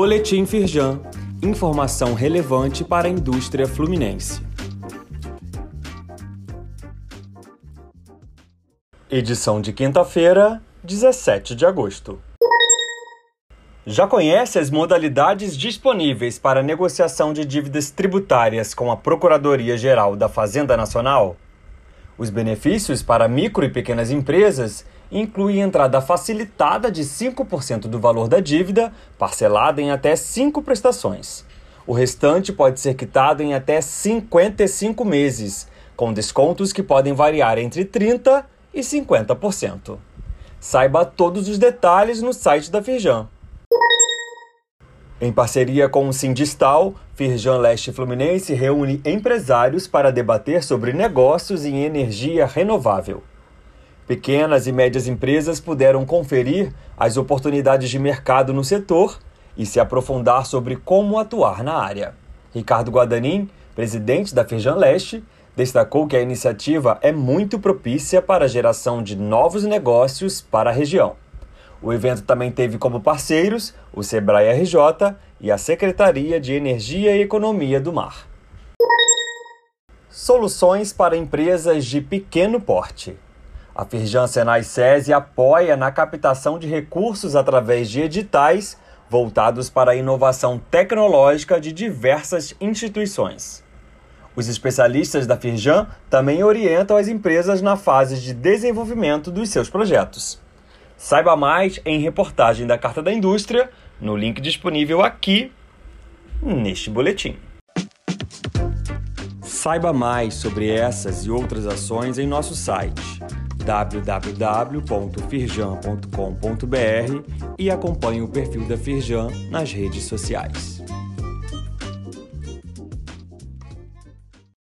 Boletim Firjan. Informação relevante para a indústria fluminense. Edição de quinta-feira, 17 de agosto. Já conhece as modalidades disponíveis para negociação de dívidas tributárias com a Procuradoria-Geral da Fazenda Nacional? Os benefícios para micro e pequenas empresas incluem entrada facilitada de 5% do valor da dívida, parcelada em até 5 prestações. O restante pode ser quitado em até 55 meses, com descontos que podem variar entre 30% e 50%. Saiba todos os detalhes no site da Firjan. Em parceria com o Sindistal, Firjan Leste Fluminense reúne empresários para debater sobre negócios em energia renovável. Pequenas e médias empresas puderam conferir as oportunidades de mercado no setor e se aprofundar sobre como atuar na área. Ricardo Guadanin, presidente da Firjan Leste, destacou que a iniciativa é muito propícia para a geração de novos negócios para a região. O evento também teve como parceiros o Sebrae RJ e a Secretaria de Energia e Economia do Mar. Soluções para empresas de pequeno porte. A Firjan Senai SESI apoia na captação de recursos através de editais voltados para a inovação tecnológica de diversas instituições. Os especialistas da Firjan também orientam as empresas na fase de desenvolvimento dos seus projetos. Saiba mais em reportagem da Carta da Indústria, no link disponível aqui neste boletim. Saiba mais sobre essas e outras ações em nosso site www.firjan.com.br e acompanhe o perfil da Firjan nas redes sociais.